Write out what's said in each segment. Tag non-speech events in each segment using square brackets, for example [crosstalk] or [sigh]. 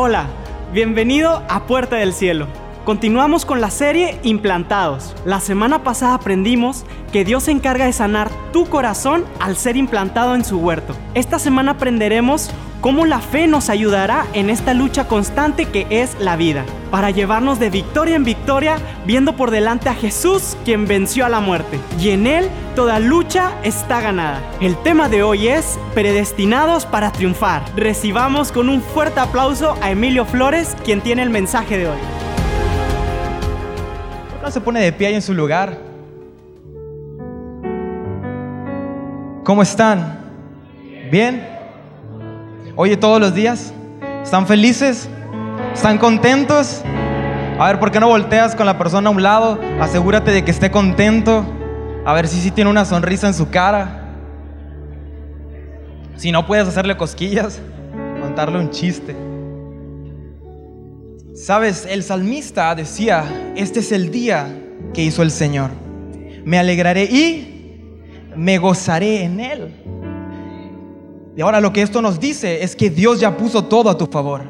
Hola, bienvenido a Puerta del Cielo. Continuamos con la serie Implantados. La semana pasada aprendimos que Dios se encarga de sanar tu corazón al ser implantado en su huerto. Esta semana aprenderemos cómo la fe nos ayudará en esta lucha constante que es la vida, para llevarnos de victoria en victoria, viendo por delante a Jesús quien venció a la muerte. Y en Él toda lucha está ganada. El tema de hoy es predestinados para triunfar. Recibamos con un fuerte aplauso a Emilio Flores, quien tiene el mensaje de hoy. ¿Por qué no se pone de pie en su lugar? ¿Cómo están? ¿Bien? Oye, todos los días. ¿Están felices? ¿Están contentos? A ver, ¿por qué no volteas con la persona a un lado? Asegúrate de que esté contento. A ver si sí tiene una sonrisa en su cara. Si no puedes hacerle cosquillas, contarle un chiste. Sabes, el salmista decía, este es el día que hizo el Señor. Me alegraré y me gozaré en él. Y ahora lo que esto nos dice es que Dios ya puso todo a tu favor.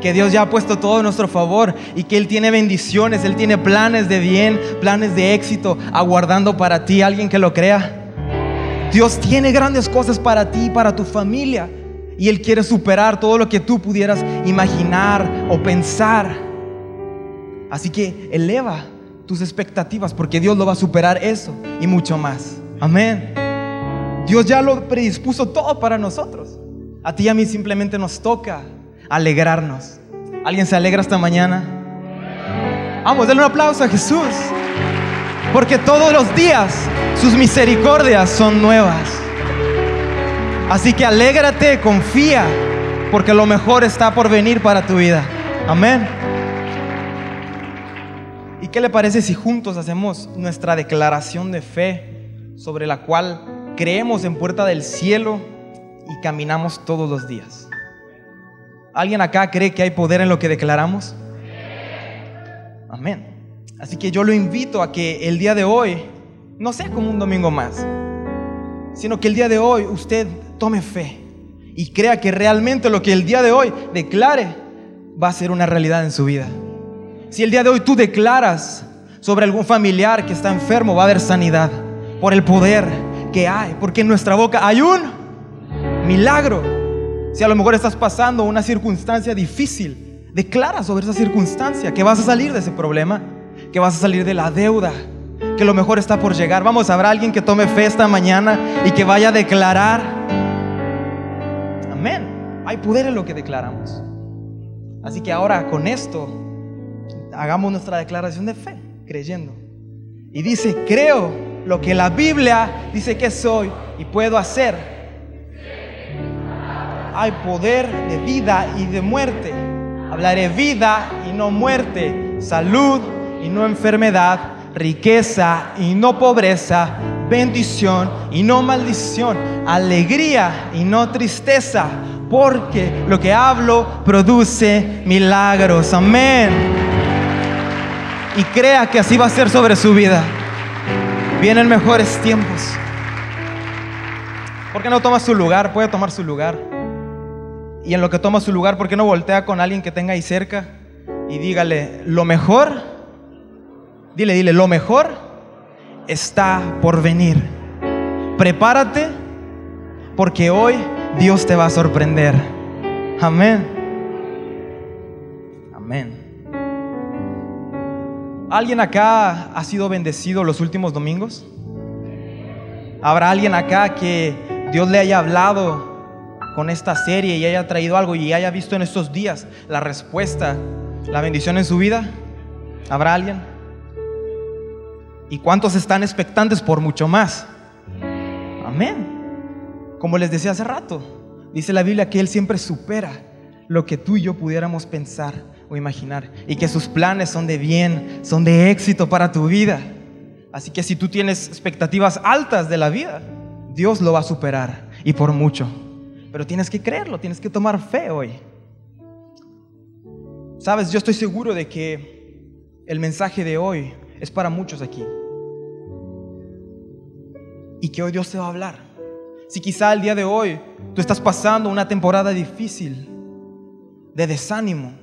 Que Dios ya ha puesto todo a nuestro favor y que Él tiene bendiciones, Él tiene planes de bien, planes de éxito aguardando para ti. ¿Alguien que lo crea? Dios tiene grandes cosas para ti y para tu familia. Y Él quiere superar todo lo que tú pudieras imaginar o pensar. Así que eleva tus expectativas porque Dios lo va a superar eso y mucho más. Amén. Dios ya lo predispuso todo para nosotros. A ti y a mí simplemente nos toca alegrarnos. ¿Alguien se alegra esta mañana? Vamos, denle un aplauso a Jesús. Porque todos los días sus misericordias son nuevas. Así que alégrate, confía, porque lo mejor está por venir para tu vida. Amén. ¿Y qué le parece si juntos hacemos nuestra declaración de fe sobre la cual creemos en puerta del cielo y caminamos todos los días. ¿Alguien acá cree que hay poder en lo que declaramos? Amén. Así que yo lo invito a que el día de hoy no sea como un domingo más, sino que el día de hoy usted tome fe y crea que realmente lo que el día de hoy declare va a ser una realidad en su vida. Si el día de hoy tú declaras sobre algún familiar que está enfermo, va a haber sanidad por el poder que hay, porque en nuestra boca hay un milagro. Si a lo mejor estás pasando una circunstancia difícil, declara sobre esa circunstancia que vas a salir de ese problema, que vas a salir de la deuda, que lo mejor está por llegar. Vamos, habrá alguien que tome fe esta mañana y que vaya a declarar. Amén. Hay poder en lo que declaramos. Así que ahora con esto, hagamos nuestra declaración de fe, creyendo. Y dice, creo lo que la Biblia dice que soy y puedo hacer. Hay poder de vida y de muerte. Hablaré vida y no muerte, salud y no enfermedad, riqueza y no pobreza, bendición y no maldición, alegría y no tristeza, porque lo que hablo produce milagros. Amén. Y crea que así va a ser sobre su vida. Vienen mejores tiempos. ¿Por qué no toma su lugar? Puede tomar su lugar. Y en lo que toma su lugar, ¿por qué no voltea con alguien que tenga ahí cerca y dígale, lo mejor, dile, dile, lo mejor está por venir. Prepárate porque hoy Dios te va a sorprender. Amén. Amén. ¿Alguien acá ha sido bendecido los últimos domingos? ¿Habrá alguien acá que Dios le haya hablado con esta serie y haya traído algo y haya visto en estos días la respuesta, la bendición en su vida? ¿Habrá alguien? ¿Y cuántos están expectantes por mucho más? Amén. Como les decía hace rato, dice la Biblia que Él siempre supera lo que tú y yo pudiéramos pensar o imaginar. Y que sus planes son de bien, son de éxito para tu vida. Así que si tú tienes expectativas altas de la vida, Dios lo va a superar y por mucho. Pero tienes que creerlo, tienes que tomar fe hoy. Sabes, yo estoy seguro de que el mensaje de hoy es para muchos aquí. Y que hoy Dios te va a hablar. Si quizá el día de hoy tú estás pasando una temporada difícil, de desánimo.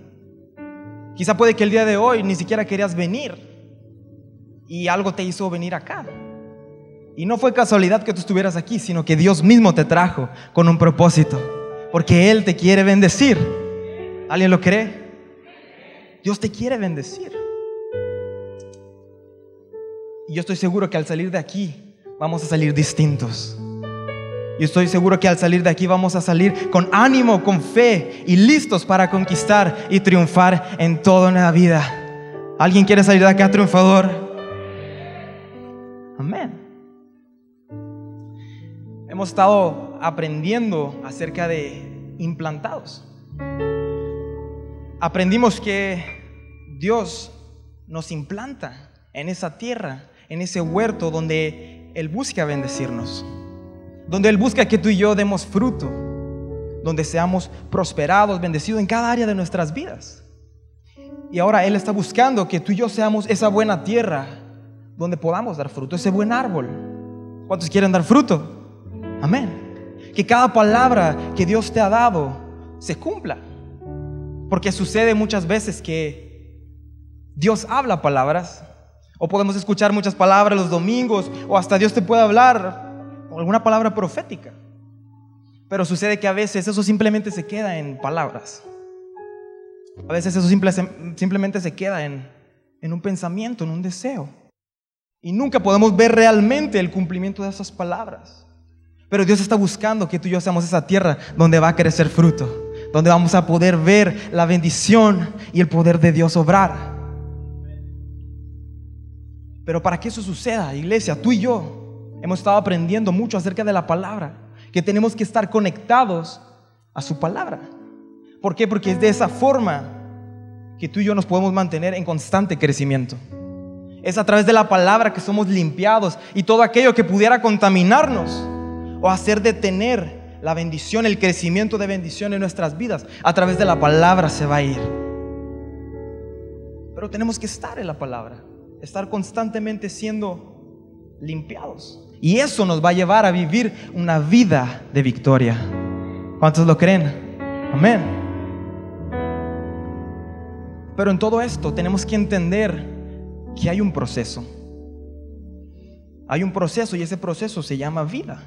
Quizá puede que el día de hoy ni siquiera querías venir y algo te hizo venir acá. Y no fue casualidad que tú estuvieras aquí, sino que Dios mismo te trajo con un propósito, porque Él te quiere bendecir. ¿Alguien lo cree? Dios te quiere bendecir. Y yo estoy seguro que al salir de aquí vamos a salir distintos. Y estoy seguro que al salir de aquí vamos a salir con ánimo, con fe y listos para conquistar y triunfar en toda la vida. ¿Alguien quiere salir de acá triunfador? Amén. Hemos estado aprendiendo acerca de implantados. Aprendimos que Dios nos implanta en esa tierra, en ese huerto donde Él busca bendecirnos donde Él busca que tú y yo demos fruto, donde seamos prosperados, bendecidos en cada área de nuestras vidas. Y ahora Él está buscando que tú y yo seamos esa buena tierra donde podamos dar fruto, ese buen árbol. ¿Cuántos quieren dar fruto? Amén. Que cada palabra que Dios te ha dado se cumpla. Porque sucede muchas veces que Dios habla palabras, o podemos escuchar muchas palabras los domingos, o hasta Dios te puede hablar alguna palabra profética. Pero sucede que a veces eso simplemente se queda en palabras. A veces eso simplemente se queda en, en un pensamiento, en un deseo. Y nunca podemos ver realmente el cumplimiento de esas palabras. Pero Dios está buscando que tú y yo seamos esa tierra donde va a crecer fruto, donde vamos a poder ver la bendición y el poder de Dios obrar. Pero para que eso suceda, iglesia, tú y yo Hemos estado aprendiendo mucho acerca de la palabra, que tenemos que estar conectados a su palabra. ¿Por qué? Porque es de esa forma que tú y yo nos podemos mantener en constante crecimiento. Es a través de la palabra que somos limpiados y todo aquello que pudiera contaminarnos o hacer detener la bendición, el crecimiento de bendición en nuestras vidas, a través de la palabra se va a ir. Pero tenemos que estar en la palabra, estar constantemente siendo limpiados. Y eso nos va a llevar a vivir una vida de victoria. ¿Cuántos lo creen? Amén. Pero en todo esto tenemos que entender que hay un proceso. Hay un proceso y ese proceso se llama vida.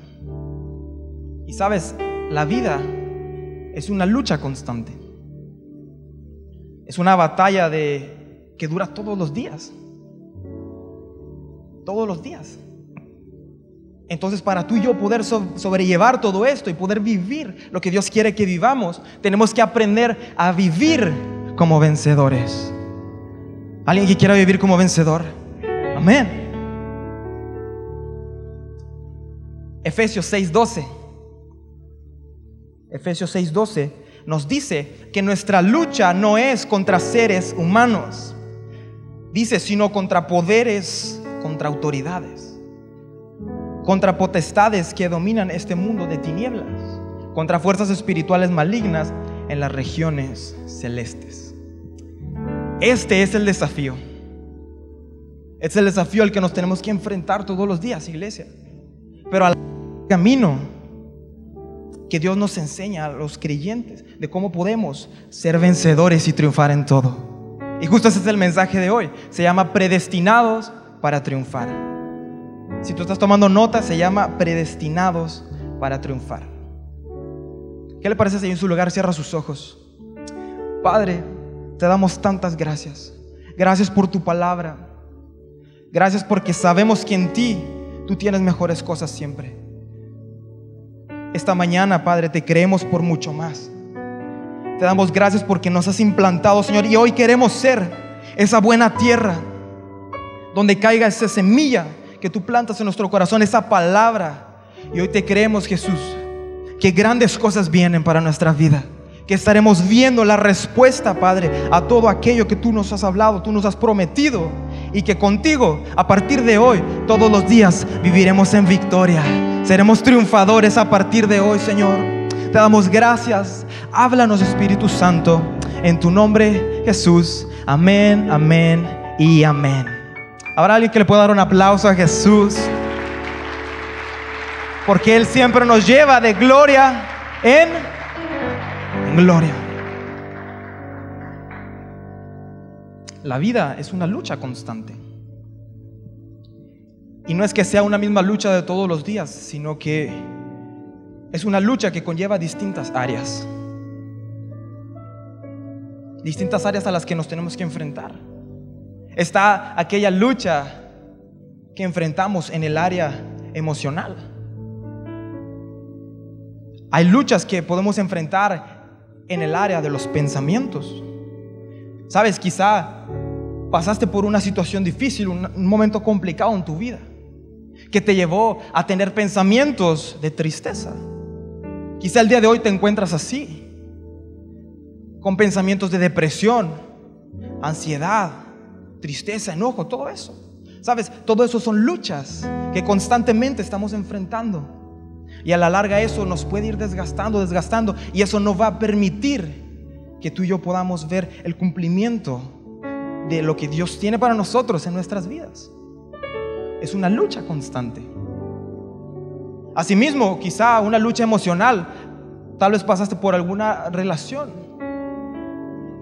Y sabes, la vida es una lucha constante. Es una batalla de que dura todos los días. Todos los días. Entonces, para tú y yo poder sobrellevar todo esto y poder vivir lo que Dios quiere que vivamos, tenemos que aprender a vivir como vencedores. ¿Alguien que quiera vivir como vencedor? Amén. Efesios 6:12. Efesios 6:12 nos dice que nuestra lucha no es contra seres humanos. Dice, sino contra poderes, contra autoridades contra potestades que dominan este mundo de tinieblas, contra fuerzas espirituales malignas en las regiones celestes. Este es el desafío. Es el desafío al que nos tenemos que enfrentar todos los días, iglesia. Pero al camino que Dios nos enseña a los creyentes de cómo podemos ser vencedores y triunfar en todo. Y justo ese es el mensaje de hoy. Se llama predestinados para triunfar. Si tú estás tomando nota, se llama predestinados para triunfar. ¿Qué le parece si en su lugar cierra sus ojos? Padre, te damos tantas gracias. Gracias por tu palabra. Gracias porque sabemos que en ti tú tienes mejores cosas siempre. Esta mañana, Padre, te creemos por mucho más. Te damos gracias porque nos has implantado, Señor, y hoy queremos ser esa buena tierra donde caiga esa semilla que tú plantas en nuestro corazón, esa palabra. Y hoy te creemos, Jesús, que grandes cosas vienen para nuestra vida. Que estaremos viendo la respuesta, Padre, a todo aquello que tú nos has hablado, tú nos has prometido. Y que contigo, a partir de hoy, todos los días viviremos en victoria. Seremos triunfadores a partir de hoy, Señor. Te damos gracias. Háblanos, Espíritu Santo. En tu nombre, Jesús. Amén, amén y amén. ¿Habrá alguien que le pueda dar un aplauso a Jesús? Porque Él siempre nos lleva de gloria en gloria. la vida es una lucha constante. Y no es que sea una misma lucha de todos los días, sino que es una lucha que conlleva distintas áreas. Distintas áreas a las que nos tenemos que enfrentar. Está aquella lucha que enfrentamos en el área emocional. Hay luchas que podemos enfrentar en el área de los pensamientos. Sabes, quizá pasaste por una situación difícil, un, momento complicado en tu vida, que te llevó a tener pensamientos de tristeza. Quizá el día de hoy te encuentras así, con pensamientos de depresión, ansiedad, tristeza, enojo, todo eso. Sabes, todo eso son luchas que constantemente estamos enfrentando. Y a la larga eso nos puede ir desgastando, desgastando. Y eso no va a permitir que tú y yo podamos ver el cumplimiento de lo que Dios tiene para nosotros en nuestras vidas. Es una lucha constante. Asimismo, quizá una lucha emocional. Tal vez pasaste por alguna relación.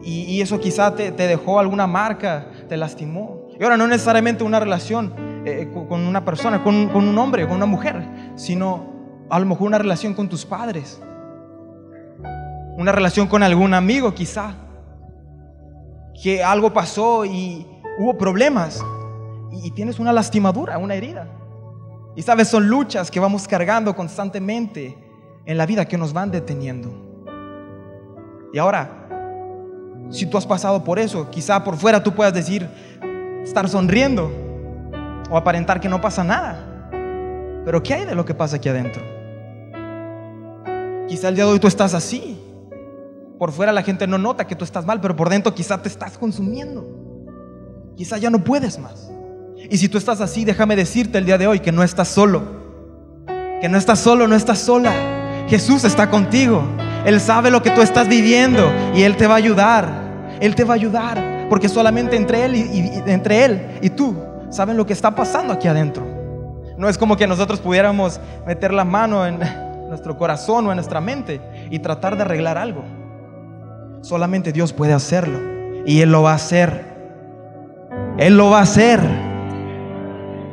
Y, eso quizá te dejó alguna marca, te lastimó. Y ahora no necesariamente una relación eh, con una persona, con, con un hombre, con una mujer, sino a lo mejor una relación con tus padres, una relación con algún amigo quizá, que algo pasó y hubo problemas y tienes una lastimadura, una herida. Y sabes, son luchas que vamos cargando constantemente en la vida que nos van deteniendo. Y ahora, si tú has pasado por eso, quizá por fuera tú puedas decir, estar sonriendo o aparentar que no pasa nada. Pero ¿qué hay de lo que pasa aquí adentro? Quizá el día de hoy tú estás así. Por fuera la gente no nota que tú estás mal, pero por dentro quizá te estás consumiendo. Quizá ya no puedes más. Y si tú estás así, déjame decirte el día de hoy que no estás solo. Que no estás solo, no estás sola. Jesús está contigo. Él sabe lo que tú estás viviendo y Él te va a ayudar. Él te va a ayudar porque solamente entre él y, entre él y tú saben lo que está pasando aquí adentro. No es como que nosotros pudiéramos meter la mano en [laughs] nuestro corazón o en nuestra mente y tratar de arreglar algo. Solamente Dios puede hacerlo y Él lo va a hacer. Él lo va a hacer.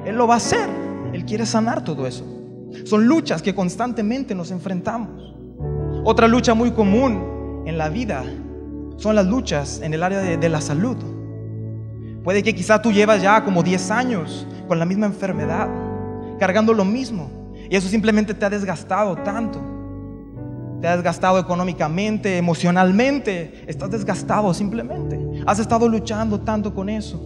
Él lo va a hacer. Él quiere sanar todo eso. Son luchas que constantemente nos enfrentamos. Otra lucha muy común en la vida son las luchas en el área de, la salud. Puede que quizá tú llevas ya como 10 años con la misma enfermedad, cargando lo mismo. Y eso simplemente te ha desgastado tanto. Te ha desgastado económicamente, emocionalmente. Estás desgastado simplemente. Has estado luchando tanto con eso.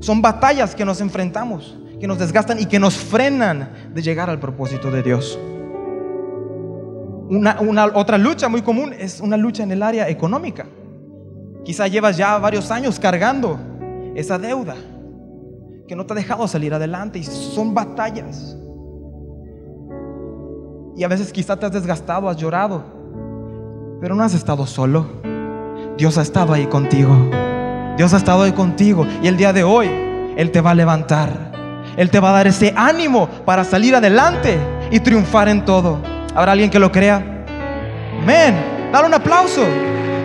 Son batallas que nos enfrentamos, que nos desgastan y que nos frenan de llegar al propósito de Dios. Una, otra lucha muy común es una lucha en el área económica. Quizá llevas ya varios años cargando esa deuda que no te ha dejado salir adelante y son batallas. Y a veces quizá te has desgastado, has llorado, pero no has estado solo. Dios ha estado ahí contigo. Dios ha estado ahí contigo y el día de hoy Él te va a levantar. Él te va a dar ese ánimo para salir adelante y triunfar en todo. ¿Habrá alguien que lo crea? Amén. Dale un aplauso.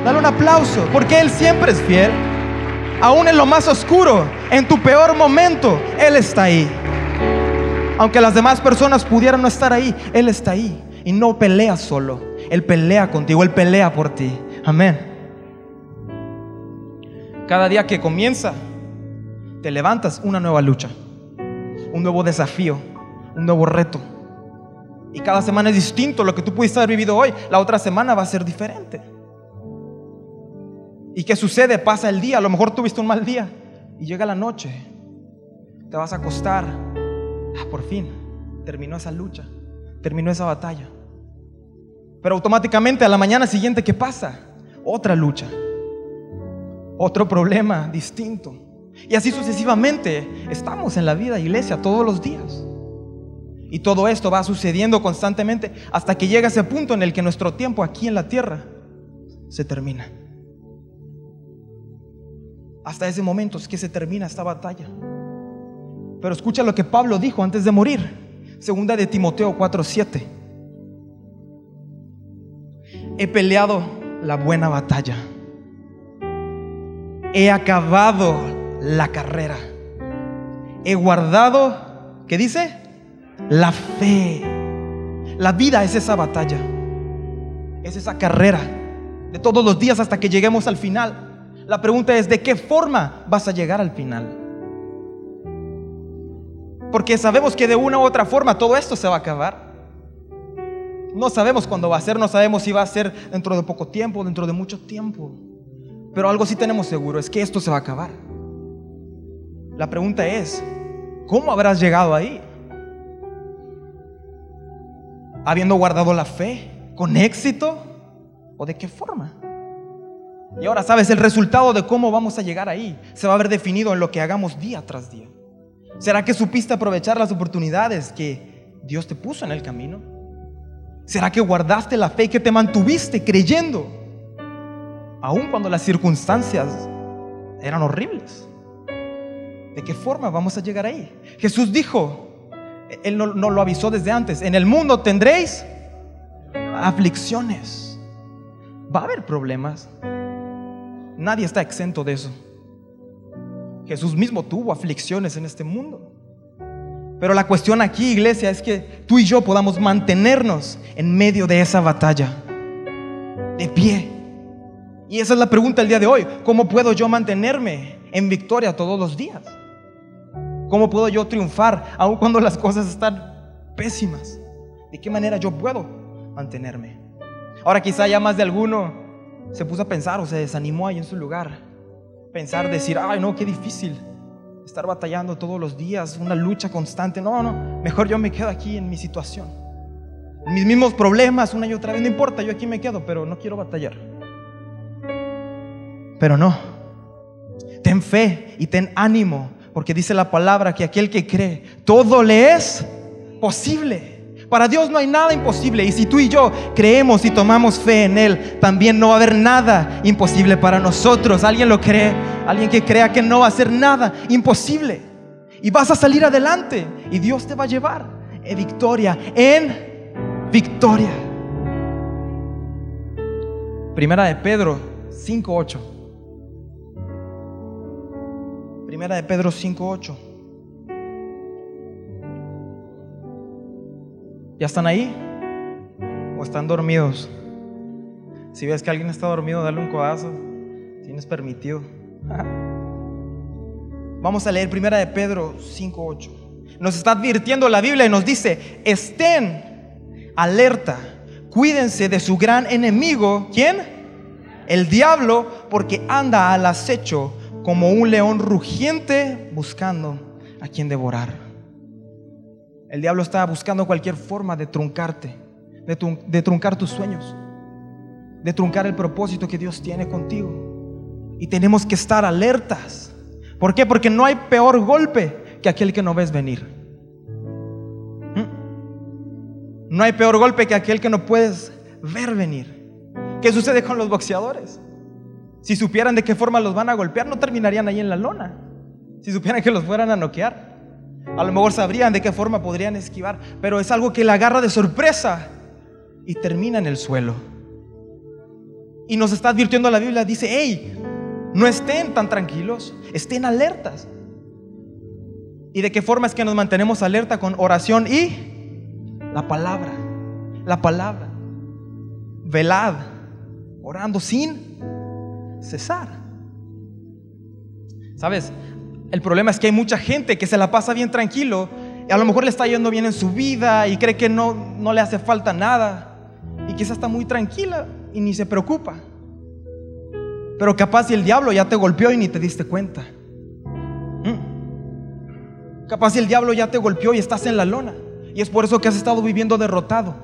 Dale un aplauso. Porque Él siempre es fiel. Aún en lo más oscuro, en tu peor momento, Él está ahí. Aunque las demás personas pudieran no estar ahí, Él está ahí. Y no pelea solo. Él pelea contigo, Él pelea por ti. Amén. Cada día que comienza, te levantas una nueva lucha, un nuevo desafío, un nuevo reto. Y cada semana es distinto. Lo que tú pudiste haber vivido hoy, la otra semana va a ser diferente. ¿Y qué sucede? Pasa el día. A lo mejor tuviste un mal día. Y llega la noche. Te vas a acostar. Ah, por fin, terminó esa lucha. Terminó esa batalla. Pero automáticamente a la mañana siguiente, ¿qué pasa? Otra lucha. Otro problema distinto. Y así sucesivamente estamos en la vida, iglesia, todos los días. Y todo esto va sucediendo constantemente hasta que llega ese punto en el que nuestro tiempo aquí en la tierra se termina. Hasta ese momento es que se termina esta batalla. Pero escucha lo que Pablo dijo antes de morir. Segunda de Timoteo 4:7. He peleado la buena batalla. he acabado la carrera. He guardado, ¿qué dice? La fe. La vida es esa batalla. Es esa carrera de todos los días hasta que lleguemos al final. La pregunta es, ¿de qué forma vas a llegar al final? Porque sabemos que de una u otra forma todo esto se va a acabar. No sabemos cuándo va a ser, no sabemos si va a ser dentro de poco tiempo, dentro de mucho tiempo. Pero algo sí tenemos seguro, es que esto se va a acabar. La pregunta es, ¿cómo habrás llegado ahí? ¿Habiendo guardado la fe? ¿Con éxito? ¿O de qué forma? Y ahora sabes, el resultado de cómo vamos a llegar ahí se va a ver definido en lo que hagamos día tras día. ¿Será que supiste aprovechar las oportunidades que Dios te puso en el camino? ¿Será que guardaste la fe y que te mantuviste creyendo? Aun cuando las circunstancias eran horribles. ¿De qué forma vamos a llegar ahí? Jesús dijo, Él no, no lo avisó desde antes, en el mundo tendréis aflicciones. Va a haber problemas. Nadie está exento de eso. Jesús mismo tuvo aflicciones en este mundo. Pero la cuestión aquí, iglesia, es que tú y yo podamos mantenernos en medio de esa batalla, de pie. Y esa es la pregunta del día de hoy. ¿Cómo puedo yo mantenerme en victoria todos los días? ¿Cómo puedo yo triunfar aun cuando las cosas están pésimas? ¿De qué manera yo puedo mantenerme? Ahora quizá ya más de alguno se puso a pensar o se desanimó ahí en su lugar pensar, decir, ay, no, qué difícil estar batallando todos los días, una lucha constante. No, no, mejor yo me quedo aquí en mi situación. mis mismos problemas una y otra vez, no importa, yo aquí me quedo, pero no quiero batallar. Pero no, ten fe y ten ánimo, porque dice la palabra que aquel que cree, todo le es posible. Para Dios no hay nada imposible. Y si tú y yo creemos y tomamos fe en Él, también no va a haber nada imposible para nosotros. ¿Alguien lo cree? Alguien que crea que no va a ser nada imposible. Y vas a salir adelante. Y Dios te va a llevar en victoria, en victoria. Primera de Pedro 5.8. Primera de Pedro 5.8. ¿Ya están ahí? ¿O están dormidos? Si ves que alguien está dormido, dale un codazo. Tienes permitido. [laughs] Vamos a leer primera de Pedro 5:8. Nos está advirtiendo la Biblia y nos dice, "Estén alerta. Cuídense de su gran enemigo, ¿quién? El diablo, porque anda al acecho como un león rugiente buscando a quien devorar." El diablo está buscando cualquier forma de truncarte, de, truncar tus sueños, de truncar el propósito que Dios tiene contigo. Y tenemos que estar alertas. ¿Por qué? Porque no hay peor golpe que aquel que no ves venir. ¿Mm? No hay peor golpe que aquel que no puedes ver venir. ¿Qué sucede con los boxeadores? Si supieran de qué forma los van a golpear, no terminarían ahí en la lona. Si supieran que los fueran a noquear. A lo mejor sabrían de qué forma podrían esquivar, pero es algo que la agarra de sorpresa y termina en el suelo. Y nos está advirtiendo la Biblia, dice, hey, no estén tan tranquilos, estén alertas. ¿Y de qué forma es que nos mantenemos alerta con oración y la palabra? La palabra. Velad, orando sin cesar. ¿Sabes? El problema es que hay mucha gente que se la pasa bien tranquilo y a lo mejor le está yendo bien en su vida y cree que no, no le hace falta nada y quizás está muy tranquila y ni se preocupa. Pero capaz si el diablo ya te golpeó y ni te diste cuenta. ¿Mm? Capaz si el diablo ya te golpeó y estás en la lona. Y es por eso que has estado viviendo derrotado.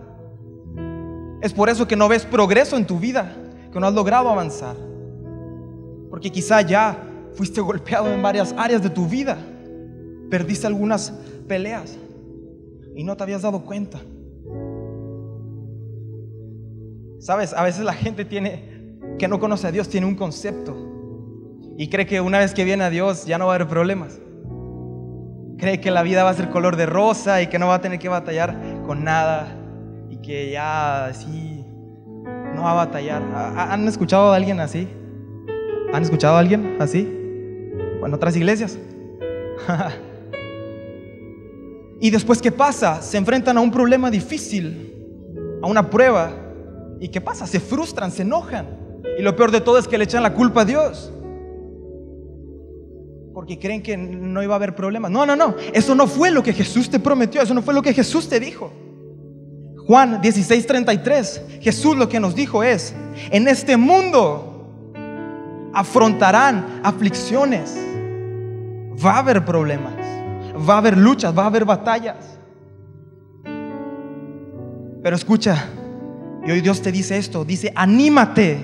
Es por eso que no ves progreso en tu vida, que no has logrado avanzar. Porque quizá ya Fuiste golpeado en varias áreas de tu vida. Perdiste algunas peleas y no te habías dado cuenta. Sabes, a veces la gente tiene que no conoce a Dios tiene un concepto y cree que una vez que viene a Dios ya no va a haber problemas. Cree que la vida va a ser color de rosa y que no va a tener que batallar con nada y que ya así no va a batallar. ¿Han escuchado a alguien así? ¿Han escuchado a alguien así? ¿O en otras iglesias? [laughs] y después, ¿qué pasa? Se enfrentan a un problema difícil, a una prueba. ¿Y qué pasa? Se frustran, se enojan. Y lo peor de todo es que le echan la culpa a Dios. Porque creen que no iba a haber problemas. No, no, no. Eso no fue lo que Jesús te prometió. Eso no fue lo que Jesús te dijo. Juan 16:33. Jesús lo que nos dijo es, en este mundo afrontarán aflicciones. Va a haber problemas. Va a haber luchas, va a haber batallas. Pero escucha, y hoy Dios te dice esto, dice, anímate,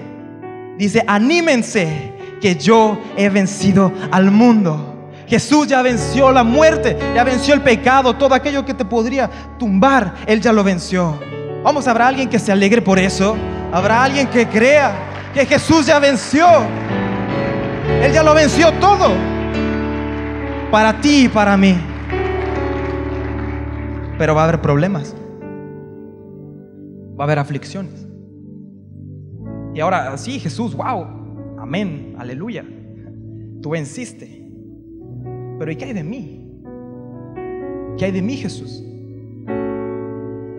dice, anímense, que yo he vencido al mundo. Jesús ya venció la muerte, ya venció el pecado, todo aquello que te podría tumbar, Él ya lo venció. Vamos, habrá alguien que se alegre por eso, habrá alguien que crea que Jesús ya venció. Él ya lo venció todo, para ti y para mí. Pero va a haber problemas, va a haber aflicciones. Y ahora, sí, Jesús, wow, amén, aleluya. Tú venciste. Pero ¿y qué hay de mí? ¿Qué hay de mí, Jesús?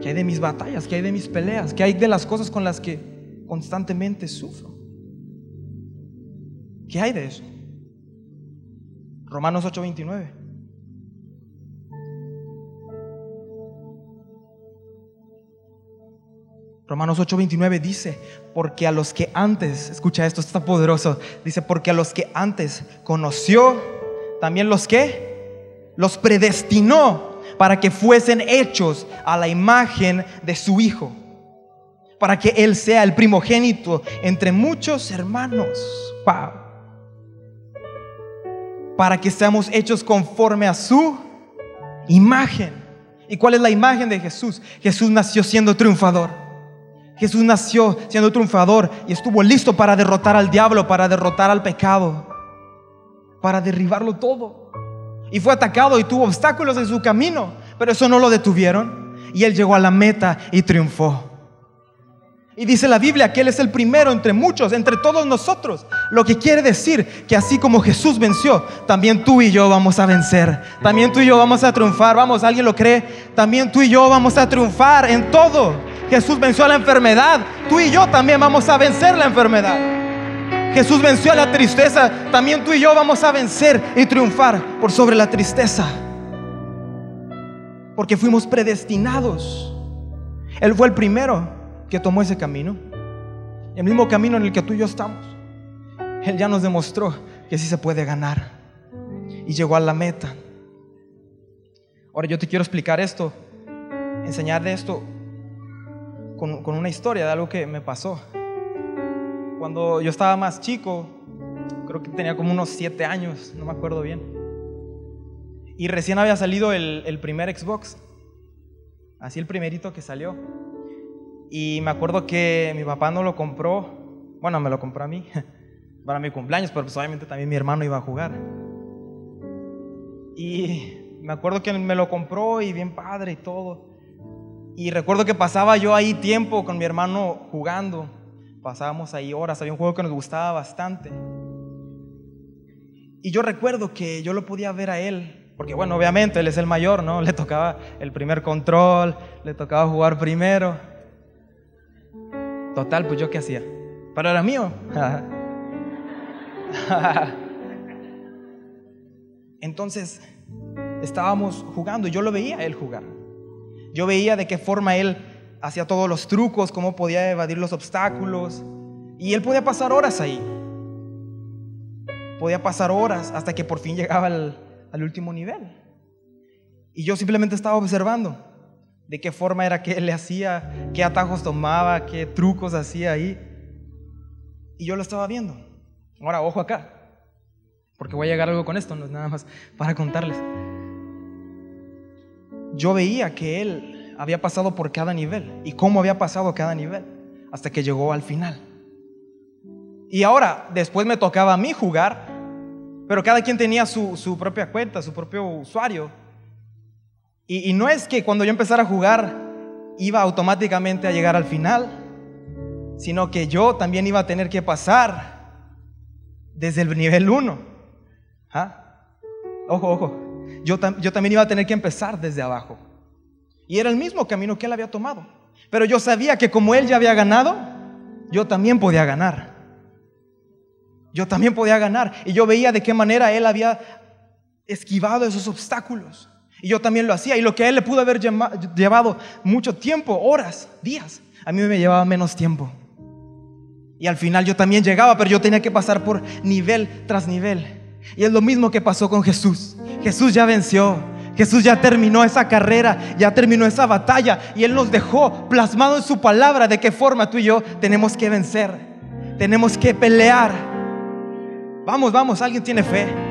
¿Qué hay de mis batallas? ¿Qué hay de mis peleas? ¿Qué hay de las cosas con las que constantemente sufro? ¿Qué hay de eso? Romanos 8:29. Romanos 8:29 dice, porque a los que antes, escucha esto, está poderoso, dice, porque a los que antes conoció, también los que los predestinó para que fuesen hechos a la imagen de su Hijo, para que Él sea el primogénito entre muchos hermanos. Para que seamos hechos conforme a su imagen. ¿Y cuál es la imagen de Jesús? Jesús nació siendo triunfador. Jesús nació siendo triunfador y estuvo listo para derrotar al diablo, para derrotar al pecado, para derribarlo todo. Y fue atacado y tuvo obstáculos en su camino, pero eso no lo detuvieron. Y él llegó a la meta y triunfó. Y dice la Biblia que Él es el primero entre muchos, entre todos nosotros. Lo que quiere decir que así como Jesús venció, también tú y yo vamos a vencer. También tú y yo vamos a triunfar. Vamos, ¿alguien lo cree? También tú y yo vamos a triunfar en todo. Jesús venció a la enfermedad. Tú y yo también vamos a vencer la enfermedad. Jesús venció a la tristeza. También tú y yo vamos a vencer y triunfar por sobre la tristeza. Porque fuimos predestinados. Él fue el primero que tomó ese camino, el mismo camino en el que tú y yo estamos. Él ya nos demostró que sí se puede ganar y llegó a la meta. Ahora yo te quiero explicar esto, enseñar de esto con, con una historia de algo que me pasó. Cuando yo estaba más chico, creo que tenía como unos siete años, no me acuerdo bien. Y recién había salido el, el primer Xbox, así el primerito que salió. Y me acuerdo que mi papá no lo compró, bueno, me lo compró a mí, [laughs] para mi cumpleaños, pero pues obviamente también mi hermano iba a jugar. Y me acuerdo que me lo compró y bien padre y todo. Y recuerdo que pasaba yo ahí tiempo con mi hermano jugando. Pasábamos ahí horas, había un juego que nos gustaba bastante. Y yo recuerdo que yo lo podía ver a él, porque bueno, obviamente él es el mayor, ¿no? [laughs] Le tocaba el primer control, le tocaba jugar primero. Total, pues yo qué hacía. Pero era mío. [laughs] Entonces, estábamos jugando y yo lo veía él jugar. Yo veía de qué forma él hacía todos los trucos, cómo podía evadir los obstáculos. Y él podía pasar horas ahí. Podía pasar horas hasta que por fin llegaba al, al último nivel. Y yo simplemente estaba observando de qué forma era que él le hacía, qué atajos tomaba, qué trucos hacía ahí. Y yo lo estaba viendo. Ahora, ojo acá, porque voy a llegar algo con esto, no es nada más para contarles. Yo veía que él había pasado por cada nivel y cómo había pasado cada nivel hasta que llegó al final. Y ahora, después me tocaba a mí jugar, pero cada quien tenía su, su propia cuenta, su propio usuario. Y, no es que cuando yo empezara a jugar iba automáticamente a llegar al final, sino que yo también iba a tener que pasar desde el nivel 1. ¿Ah? Ojo, ojo. Yo, yo también iba a tener que empezar desde abajo. Y era el mismo camino que él había tomado. Pero yo sabía que como él ya había ganado, yo también podía ganar. Yo también podía ganar. Y yo veía de qué manera él había esquivado esos obstáculos. Y yo también lo hacía. Y lo que a él le pudo haber llevado mucho tiempo, horas, días, a mí me llevaba menos tiempo. Y al final yo también llegaba, pero yo tenía que pasar por nivel tras nivel. Y es lo mismo que pasó con Jesús. Jesús ya venció. Jesús ya terminó esa carrera, ya terminó esa batalla y Él nos dejó plasmado en su palabra de qué forma tú y yo tenemos que vencer, tenemos que pelear. Vamos, vamos, alguien tiene fe.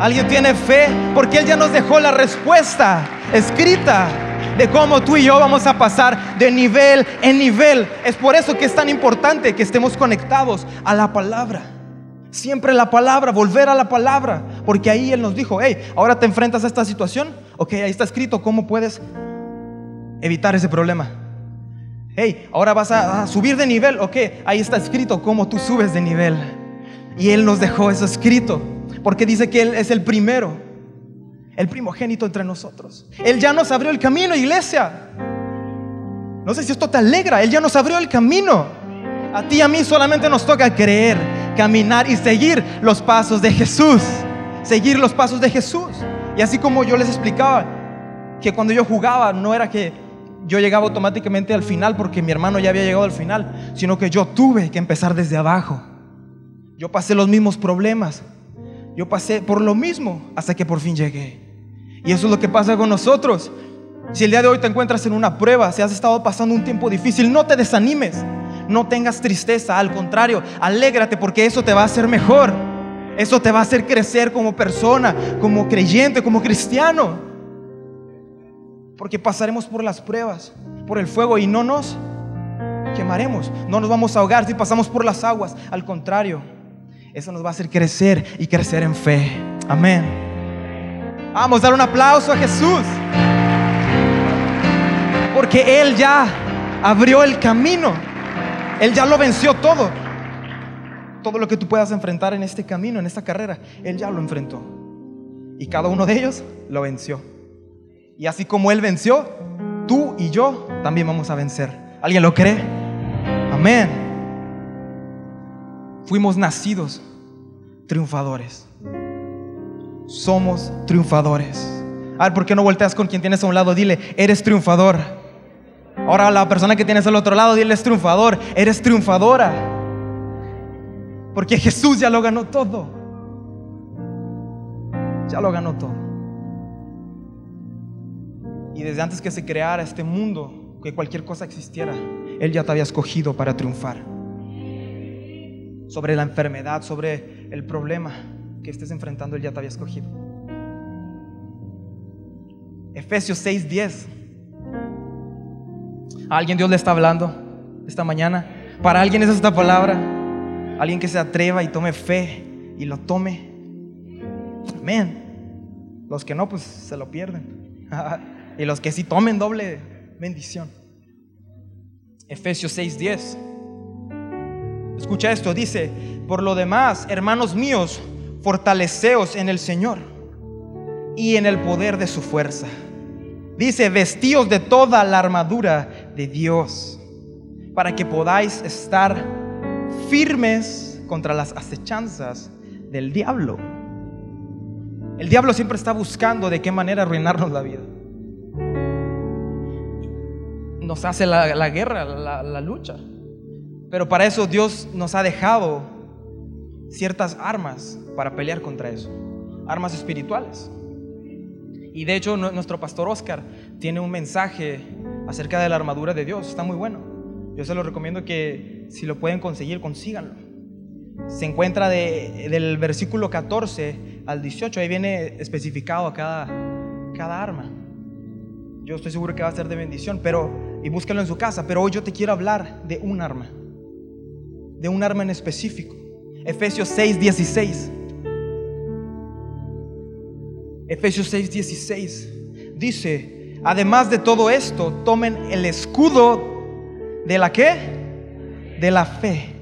Alguien tiene fe porque Él ya nos dejó la respuesta escrita de cómo tú y yo vamos a pasar de nivel en nivel. Es por eso que es tan importante que estemos conectados a la palabra. Siempre la palabra, volver a la palabra. Porque ahí Él nos dijo, hey, ahora te enfrentas a esta situación. Ok, ahí está escrito cómo puedes evitar ese problema. Hey, ahora vas a, subir de nivel. Ok, ahí está escrito cómo tú subes de nivel. Y Él nos dejó eso escrito. Porque dice que Él es el primero, el primogénito entre nosotros. Él ya nos abrió el camino, iglesia. No sé si esto te alegra, Él ya nos abrió el camino. A ti y a mí solamente nos toca creer, caminar y seguir los pasos de Jesús. Seguir los pasos de Jesús. Y así como yo les explicaba, que cuando yo jugaba no era que yo llegaba automáticamente al final porque mi hermano ya había llegado al final, sino que yo tuve que empezar desde abajo. Yo pasé los mismos problemas, yo pasé por lo mismo hasta que por fin llegué. Y eso es lo que pasa con nosotros. Si el día de hoy te encuentras en una prueba, si has estado pasando un tiempo difícil, no te desanimes, no tengas tristeza, al contrario, alégrate porque eso te va a hacer mejor. Eso te va a hacer crecer como persona, como creyente, como cristiano. Porque pasaremos por las pruebas, por el fuego y no nos quemaremos, no nos vamos a ahogar si pasamos por las aguas, al contrario eso nos va a hacer crecer y crecer en fe. Amén. Vamos a dar un aplauso a Jesús. Porque Él ya abrió el camino. Él ya lo venció todo. Todo lo que tú puedas enfrentar en este camino, en esta carrera, Él ya lo enfrentó. Y cada uno de ellos lo venció. Y así como Él venció, tú y yo también vamos a vencer. ¿Alguien lo cree? Amén fuimos nacidos triunfadores. Somos triunfadores. A ver, ¿por qué no volteas con quien tienes a un lado? Dile, eres triunfador. Ahora la persona que tienes al otro lado, dile, es triunfador, eres triunfadora. Porque Jesús ya lo ganó todo. Ya lo ganó todo. Y desde antes que se creara este mundo, que cualquier cosa existiera, Él ya te había escogido para triunfar sobre la enfermedad, sobre el problema que estés enfrentando, Él ya te había escogido. Efesios 6:10. ¿A alguien Dios le está hablando esta mañana? Para alguien es esta palabra. Alguien que se atreva y tome fe y lo tome. Amén. Los que no, pues se lo pierden. [laughs] y los que sí tomen doble bendición. Efesios 6:10. Escucha esto, dice, por lo demás, hermanos míos, fortaleceos en el Señor y en el poder de su fuerza. Dice, vestíos de toda la armadura de Dios para que podáis estar firmes contra las acechanzas del diablo. El diablo siempre está buscando de qué manera arruinarnos la vida. Nos hace la, guerra, la lucha. Pero para eso Dios nos ha dejado ciertas armas para pelear contra eso. Armas espirituales. Y de hecho nuestro pastor Oscar tiene un mensaje acerca de la armadura de Dios. Está muy bueno. Yo se lo recomiendo que si lo pueden conseguir, consíganlo. Se encuentra del versículo 14 al 18. Ahí viene especificado a cada, cada arma. Yo estoy seguro que va a ser de bendición, pero y búsquelo en su casa. Pero hoy yo te quiero hablar de un arma de un arma en específico. Efesios 6, 16. Efesios 6, 16. Dice, además de todo esto, tomen el escudo de la qué? De la fe.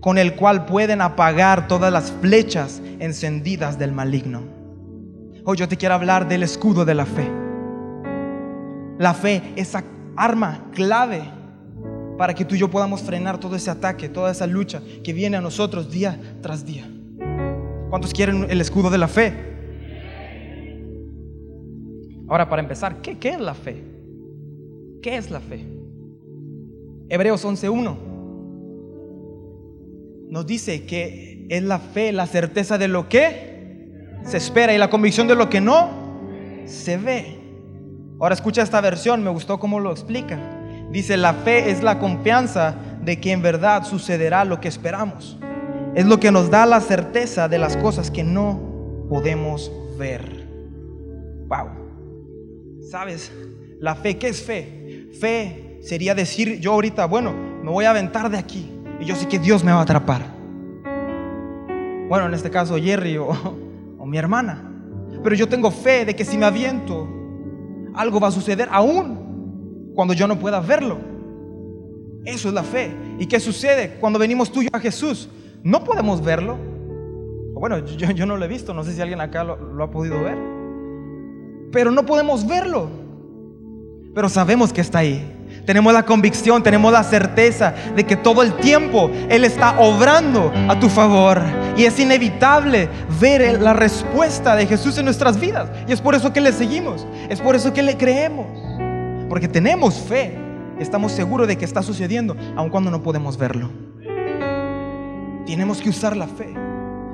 con el cual pueden apagar todas las flechas encendidas del maligno. Hoy yo te quiero hablar del escudo de la fe. La fe, esa arma clave para que tú y yo podamos frenar todo ese ataque, toda esa lucha que viene a nosotros día tras día. ¿Cuántos quieren el escudo de la fe? Ahora, para empezar, ¿qué, es la fe? ¿Qué es la fe? Hebreos 11.1 nos dice que es la fe, la certeza de lo que se espera y la convicción de lo que no se ve. Ahora escucha esta versión, me gustó cómo lo explica. Dice, la fe es la confianza de que en verdad sucederá lo que esperamos. Es lo que nos da la certeza de las cosas que no podemos ver. Wow. ¿Sabes? La fe, ¿qué es fe? Fe sería decir yo ahorita, bueno, me voy a aventar de aquí y yo sé que Dios me va a atrapar. Bueno, en este caso Jerry o, o mi hermana. Pero yo tengo fe de que si me aviento, algo va a suceder aún cuando yo no pueda verlo. Eso es la fe. ¿Y qué sucede cuando venimos tú y yo a Jesús? No podemos verlo. Bueno, [laughs] yo, no lo he visto, no sé si alguien acá lo ha podido ver. Pero no podemos verlo. Pero sabemos que está ahí. Tenemos la convicción, tenemos la certeza de que todo el tiempo Él está obrando a tu favor. Y es inevitable ver la respuesta de Jesús en nuestras vidas. Y es por eso que le seguimos. Es por eso que le creemos. Porque tenemos fe. Estamos seguros de que está sucediendo, aun cuando no podemos verlo. Tenemos que usar la fe.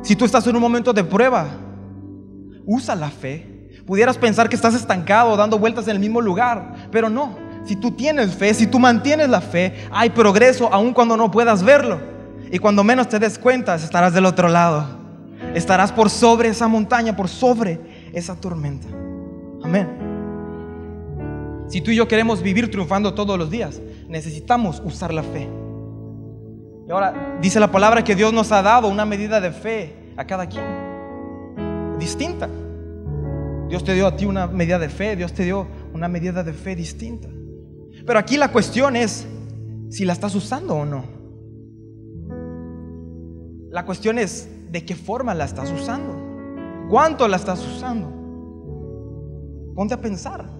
Si tú estás en un momento de prueba, usa la fe. Pudieras pensar que estás estancado, dando vueltas en el mismo lugar, pero no. Si tú tienes fe, si tú mantienes la fe, hay progreso aun cuando no puedas verlo. Y cuando menos te des cuenta, estarás del otro lado. Estarás por sobre esa montaña, por sobre esa tormenta. Amén. Si tú y yo queremos vivir triunfando todos los días, necesitamos usar la fe. Y ahora dice la palabra que Dios nos ha dado una medida de fe a cada quien. Distinta. Dios te dio a ti una medida de fe, Dios te dio una medida de fe distinta. Pero aquí la cuestión es si la estás usando o no. La cuestión es de qué forma la estás usando. ¿Cuánto la estás usando? Ponte a pensar.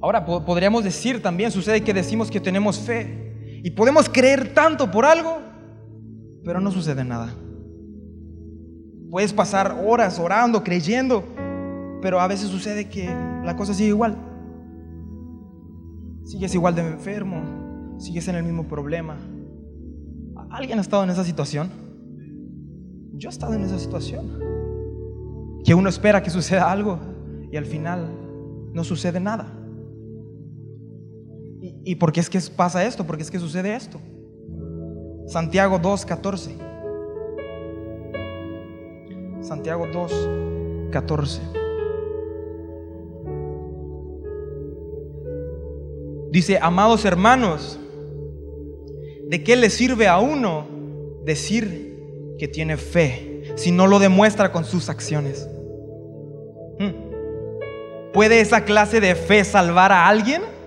Ahora podríamos decir también, sucede que decimos que tenemos fe y podemos creer tanto por algo, pero no sucede nada. Puedes pasar horas orando, creyendo, pero a veces sucede que la cosa sigue igual. Sigues igual de enfermo, sigues en el mismo problema. ¿Alguien ha estado en esa situación? Yo he estado en esa situación. Que uno espera que suceda algo y al final no sucede nada. ¿Y, por qué es que pasa esto? ¿Por qué es que sucede esto? Santiago 2.14. Santiago 2.14. Dice, amados hermanos, ¿de qué le sirve a uno decir que tiene fe si no lo demuestra con sus acciones? Hmm. ¿Puede esa clase de fe salvar a alguien?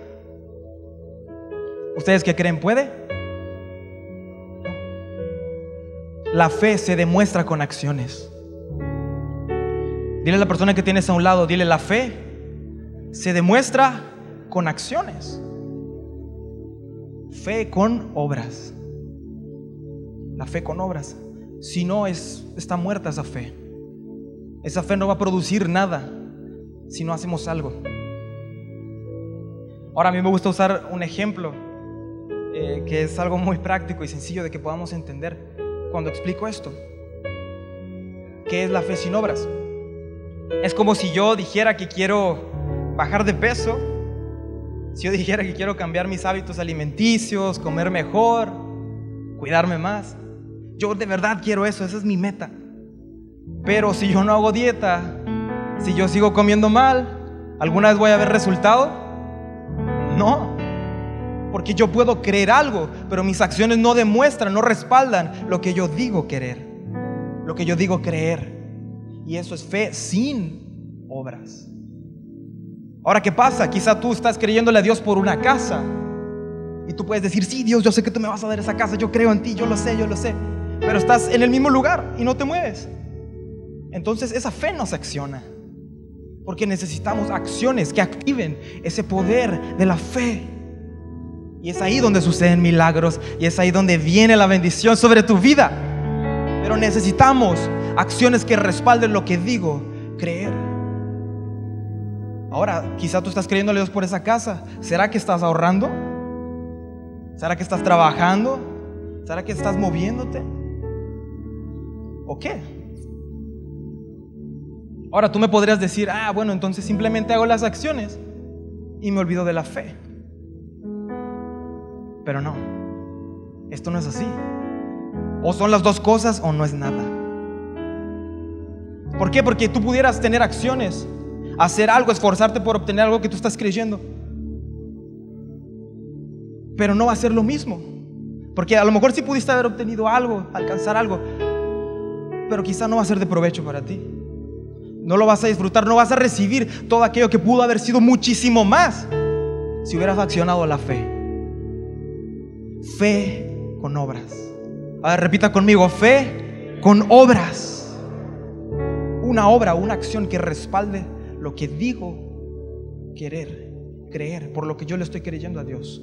¿Ustedes qué creen? ¿Puede? La fe se demuestra con acciones. Dile a la persona que tienes a un lado, dile, la fe se demuestra con acciones. Fe con obras. La fe con obras. Si no, es, está muerta esa fe. Esa fe no va a producir nada si no hacemos algo. Ahora a mí me gusta usar un ejemplo eh, que es algo muy práctico y sencillo de que podamos entender cuando explico esto. ¿Qué es la fe sin obras? Es como si yo dijera que quiero bajar de peso si yo dijera que quiero cambiar mis hábitos alimenticios, comer mejor, cuidarme más, yo de verdad quiero eso, esa es mi meta. Pero si yo no hago dieta, si yo sigo comiendo mal, ¿alguna vez voy a ver resultado? No. Porque yo puedo creer algo, pero mis acciones no demuestran, no respaldan lo que yo digo querer, lo que yo digo creer. Y eso es fe sin obras. Ahora, ¿qué pasa? Quizá tú estás creyéndole a Dios por una casa Y tú puedes decir, sí, Dios, yo sé que tú me vas a dar esa casa, yo creo en ti, yo lo sé, yo lo sé. Pero estás en el mismo lugar y no te mueves. Entonces esa fe no se acciona. Porque necesitamos acciones que activen ese poder de la fe. Y es ahí donde suceden milagros y es ahí donde viene la bendición sobre tu vida. Pero necesitamos acciones que respalden lo que digo, creer. Ahora, quizá tú estás creyéndole a Dios por esa casa. ¿Será que estás ahorrando? ¿Será que estás trabajando? ¿Será que estás moviéndote? ¿O qué? Ahora tú me podrías decir, ah, bueno, entonces simplemente hago las acciones y me olvido de la fe. Pero no, esto no es así. O son las dos cosas o no es nada. ¿Por qué? Porque tú pudieras tener acciones, hacer algo, esforzarte por obtener algo que tú estás creyendo. Pero no va a ser lo mismo. Porque a lo mejor sí pudiste haber obtenido algo, alcanzar algo, pero quizá no va a ser de provecho para ti. No lo vas a disfrutar, no vas a recibir todo aquello que pudo haber sido muchísimo más si hubieras accionado la fe. Fe con obras. A ver, repita conmigo, fe con obras. Una obra, una acción que respalde lo que digo querer, creer, por lo que yo le estoy creyendo a Dios.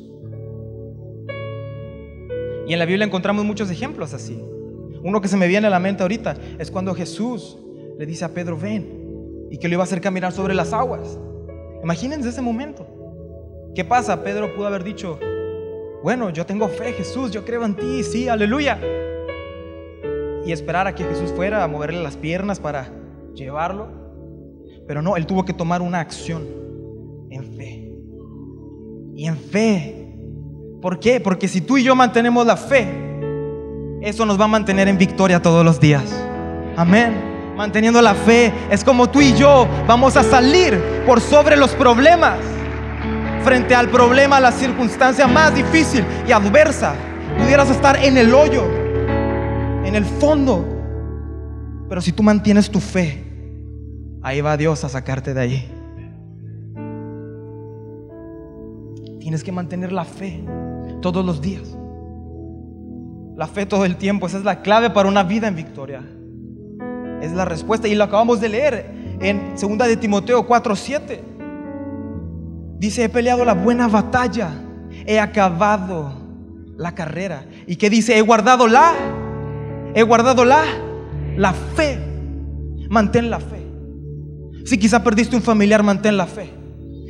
Y en la Biblia encontramos muchos ejemplos así. Uno que se me viene a la mente ahorita es cuando Jesús le dice a Pedro, ven, y que lo iba a hacer caminar sobre las aguas. Imagínense ese momento. ¿Qué pasa? Pedro pudo haber dicho, bueno, yo tengo fe, Jesús, yo creo en ti, sí, aleluya. Y esperar a que Jesús fuera a moverle las piernas para llevarlo. Pero no, él tuvo que tomar una acción en fe. Y en fe. ¿Por qué? Porque si tú y yo mantenemos la fe, eso nos va a mantener en victoria todos los días. Amén manteniendo la fe. Es como tú y yo vamos a salir por sobre los problemas. Frente al problema, la circunstancia más difícil y adversa. Pudieras estar en el hoyo, en el fondo. Pero si tú mantienes tu fe, ahí va Dios a sacarte de ahí. Tienes que mantener la fe todos los días. La fe todo el tiempo, esa es la clave para una vida en victoria. Es la respuesta y lo acabamos de leer en 2 de Timoteo 4:7. Dice, he peleado la buena batalla, he acabado la carrera. ¿Y qué dice? He guardado la, he guardado la, la fe. Mantén la fe. Si quizá perdiste un familiar, mantén la fe.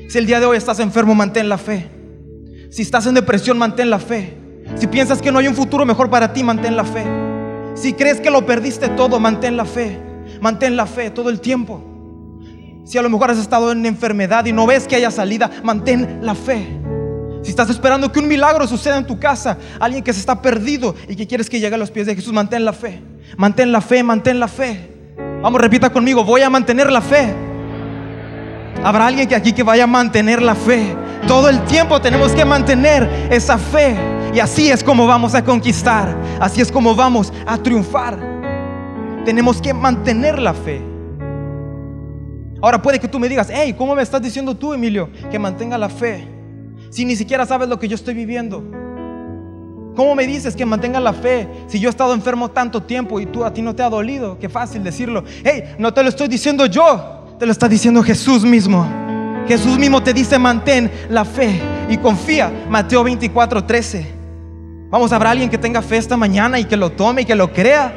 Si el día de hoy estás enfermo, mantén la fe. Si estás en depresión, mantén la fe. Si piensas que no hay un futuro mejor para ti, mantén la fe. Si crees que lo perdiste todo, mantén la fe. Mantén la fe todo el tiempo. Si a lo mejor has estado en enfermedad y no ves que haya salida, mantén la fe. Si estás esperando que un milagro suceda en tu casa, alguien que se está perdido y que quieres que llegue a los pies de Jesús, mantén la fe. Mantén la fe, mantén la fe. Vamos, repita conmigo, voy a mantener la fe. Habrá alguien que aquí que vaya a mantener la fe. Todo el tiempo tenemos que mantener esa fe. Y así es como vamos a conquistar. Así es como vamos a triunfar. Tenemos que mantener la fe. Ahora puede que tú me digas, hey, ¿cómo me estás diciendo tú, Emilio, que mantenga la fe? Si ni siquiera sabes lo que yo estoy viviendo. ¿Cómo me dices que mantenga la fe si yo he estado enfermo tanto tiempo y tú a ti no te ha dolido? Qué fácil decirlo. Hey, no te lo estoy diciendo yo, te lo está diciendo Jesús mismo. Jesús mismo te dice mantén la fe y confía. Mateo 24, 13. Vamos, habrá alguien que tenga fe esta mañana y que lo tome y que lo crea.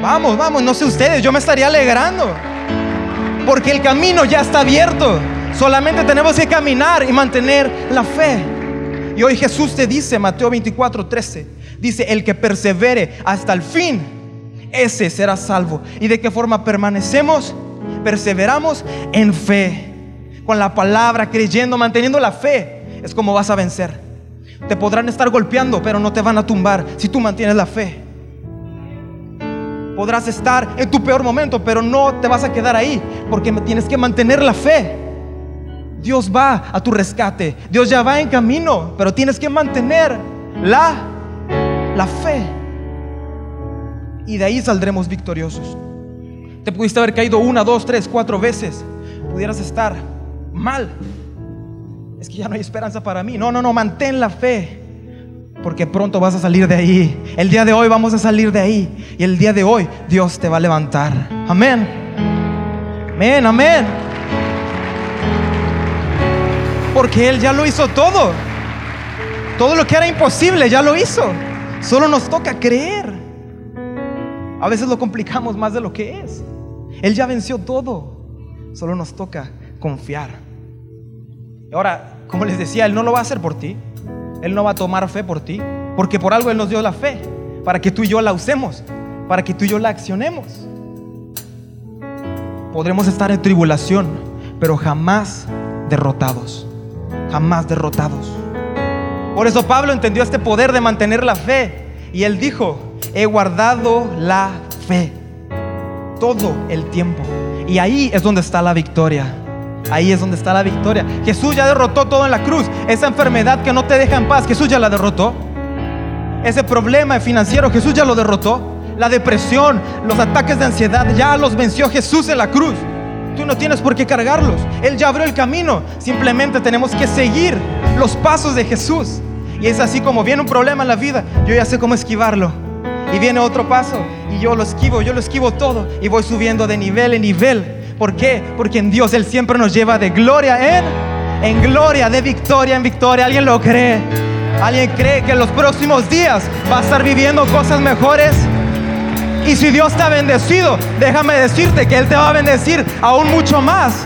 Vamos, vamos, no sé ustedes, yo me estaría alegrando. Porque el camino ya está abierto. Solamente tenemos que caminar y mantener la fe. Y hoy Jesús te dice, Mateo 24, 13, dice, el que persevere hasta el fin, ese será salvo. ¿Y de qué forma permanecemos? Perseveramos en fe. Con la palabra, creyendo, manteniendo la fe. Es como vas a vencer. Te podrán estar golpeando, pero no te van a tumbar si tú mantienes la fe. Podrás estar en tu peor momento, pero no te vas a quedar ahí, porque tienes que mantener la fe. Dios va a tu rescate, Dios ya va en camino, pero tienes que mantener la, la fe. Y de ahí saldremos victoriosos. Te pudiste haber caído una, dos, tres, cuatro veces. Pudieras estar mal, es que ya no hay esperanza para mí. No, no, no, mantén la fe. Porque pronto vas a salir de ahí. El día de hoy vamos a salir de ahí. Y el día de hoy Dios te va a levantar. Amén. Amén, amén. Porque Él ya lo hizo todo. Todo lo que era imposible ya lo hizo. Solo nos toca creer. A veces lo complicamos más de lo que es. Él ya venció todo. Solo nos toca confiar. Ahora, como les decía, Él no lo va a hacer por ti. Él no va a tomar fe por ti. Porque por algo Él nos dio la fe. Para que tú y yo la usemos. Para que tú y yo la accionemos. Podremos estar en tribulación, pero jamás derrotados. Jamás derrotados. Por eso Pablo entendió este poder de mantener la fe. Y él dijo, he guardado la fe todo el tiempo. Y ahí es donde está la victoria. Ahí es donde está la victoria. Jesús ya derrotó todo en la cruz. Esa enfermedad que no te deja en paz, Jesús ya la derrotó. Ese problema financiero, Jesús ya lo derrotó. La depresión, los ataques de ansiedad, ya los venció Jesús en la cruz. Tú no tienes por qué cargarlos. Él ya abrió el camino. Simplemente tenemos que seguir los pasos de Jesús. Y es así como viene un problema en la vida, yo ya sé cómo esquivarlo. Y viene otro paso y yo lo esquivo, yo lo esquivo todo y voy subiendo de nivel en nivel. ¿Por qué? Porque en Dios Él siempre nos lleva de gloria en, gloria, de victoria en victoria. ¿Alguien lo cree? ¿Alguien cree que en los próximos días va a estar viviendo cosas mejores? Y si Dios te ha bendecido, déjame decirte que Él te va a bendecir aún mucho más.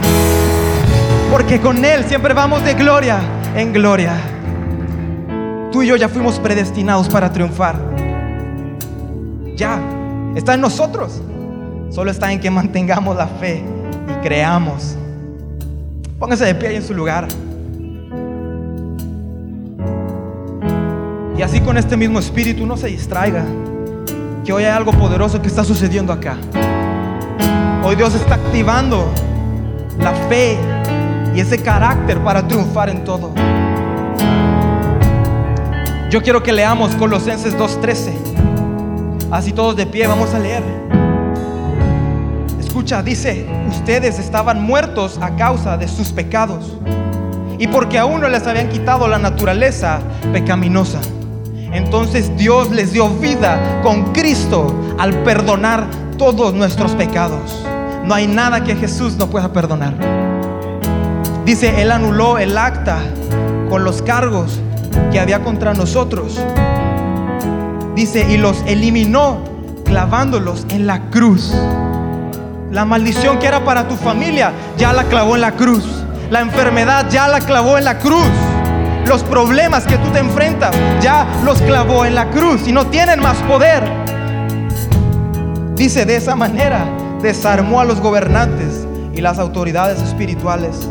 Porque con Él siempre vamos de gloria en gloria. Tú y yo ya fuimos predestinados para triunfar. Ya, está en nosotros. Solo está en que mantengamos la fe y creamos. Póngase de pie ahí en su lugar. Y así con este mismo espíritu no se distraiga. Que hoy hay algo poderoso que está sucediendo acá. Hoy Dios está activando la fe y ese carácter para triunfar en todo. Yo quiero que leamos Colosenses 2.13. Así todos de pie vamos a leer. Escucha, dice, ustedes estaban muertos a causa de sus pecados y porque aún no les habían quitado la naturaleza pecaminosa. Entonces Dios les dio vida con Cristo al perdonar todos nuestros pecados. No hay nada que Jesús no pueda perdonar. Dice, Él anuló el acta con los cargos que había contra nosotros. Dice, y los eliminó clavándolos en la cruz. La maldición que era para tu familia ya la clavó en la cruz. La enfermedad ya la clavó en la cruz. Los problemas que tú te enfrentas ya los clavó en la cruz y no tienen más poder. Dice de esa manera, desarmó a los gobernantes y las autoridades espirituales.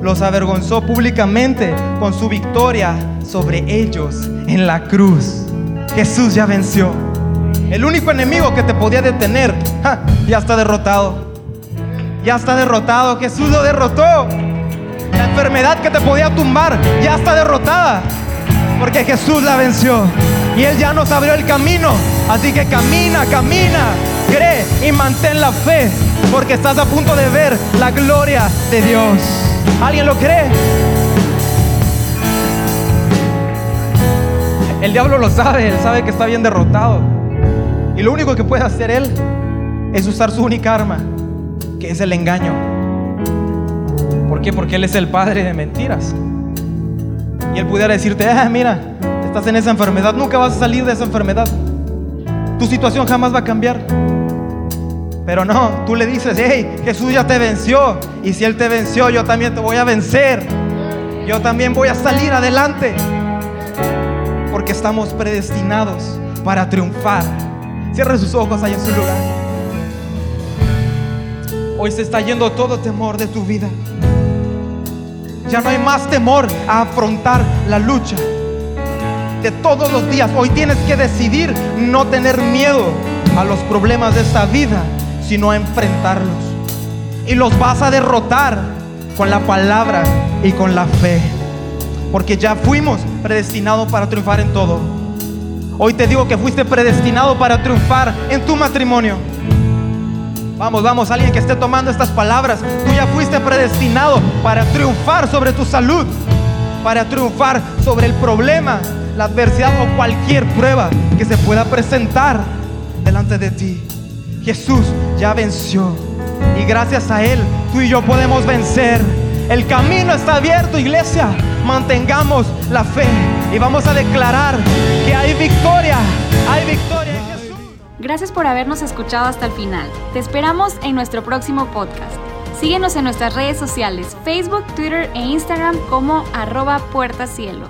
Los avergonzó públicamente con su victoria sobre ellos en la cruz. Jesús ya venció. El único enemigo que te podía detener ya está derrotado. Ya está derrotado. Jesús lo derrotó. La enfermedad que te podía tumbar ya está derrotada. Porque Jesús la venció. Y Él ya nos abrió el camino. Así que camina, camina. Cree y mantén la fe. Porque estás a punto de ver la gloria de Dios. ¿Alguien lo cree? El diablo lo sabe, él sabe que está bien derrotado. Y lo único que puede hacer él es usar su única arma, que es el engaño. ¿Por qué? Porque él es el padre de mentiras. Y él pudiera decirte, ah, mira, estás en esa enfermedad, nunca vas a salir de esa enfermedad. Tu situación jamás va a cambiar. Pero no, tú le dices, hey, Jesús ya te venció. Y si Él te venció, yo también te voy a vencer. Yo también voy a salir adelante porque estamos predestinados para triunfar. Cierre sus ojos ahí en su lugar. Hoy se está yendo todo temor de tu vida. Ya no hay más temor a afrontar la lucha de todos los días. Hoy tienes que decidir no tener miedo a los problemas de esta vida, sino a enfrentarlos. Y los vas a derrotar con la palabra y con la fe porque ya fuimos predestinados para triunfar en todo. Hoy te digo que fuiste predestinado para triunfar en tu matrimonio. Vamos, vamos, alguien que esté tomando estas palabras. Tú ya fuiste predestinado para triunfar sobre tu salud, para triunfar sobre el problema la adversidad o cualquier prueba que se pueda presentar delante de ti. Jesús ya venció y gracias a Él tú y yo podemos vencer. El camino está abierto, iglesia. Mantengamos la fe y vamos a declarar que hay victoria, hay victoria en Jesús. Gracias por habernos escuchado hasta el final. Te esperamos en nuestro próximo podcast. Síguenos en nuestras redes sociales, Facebook, Twitter e Instagram como arroba puertacielo.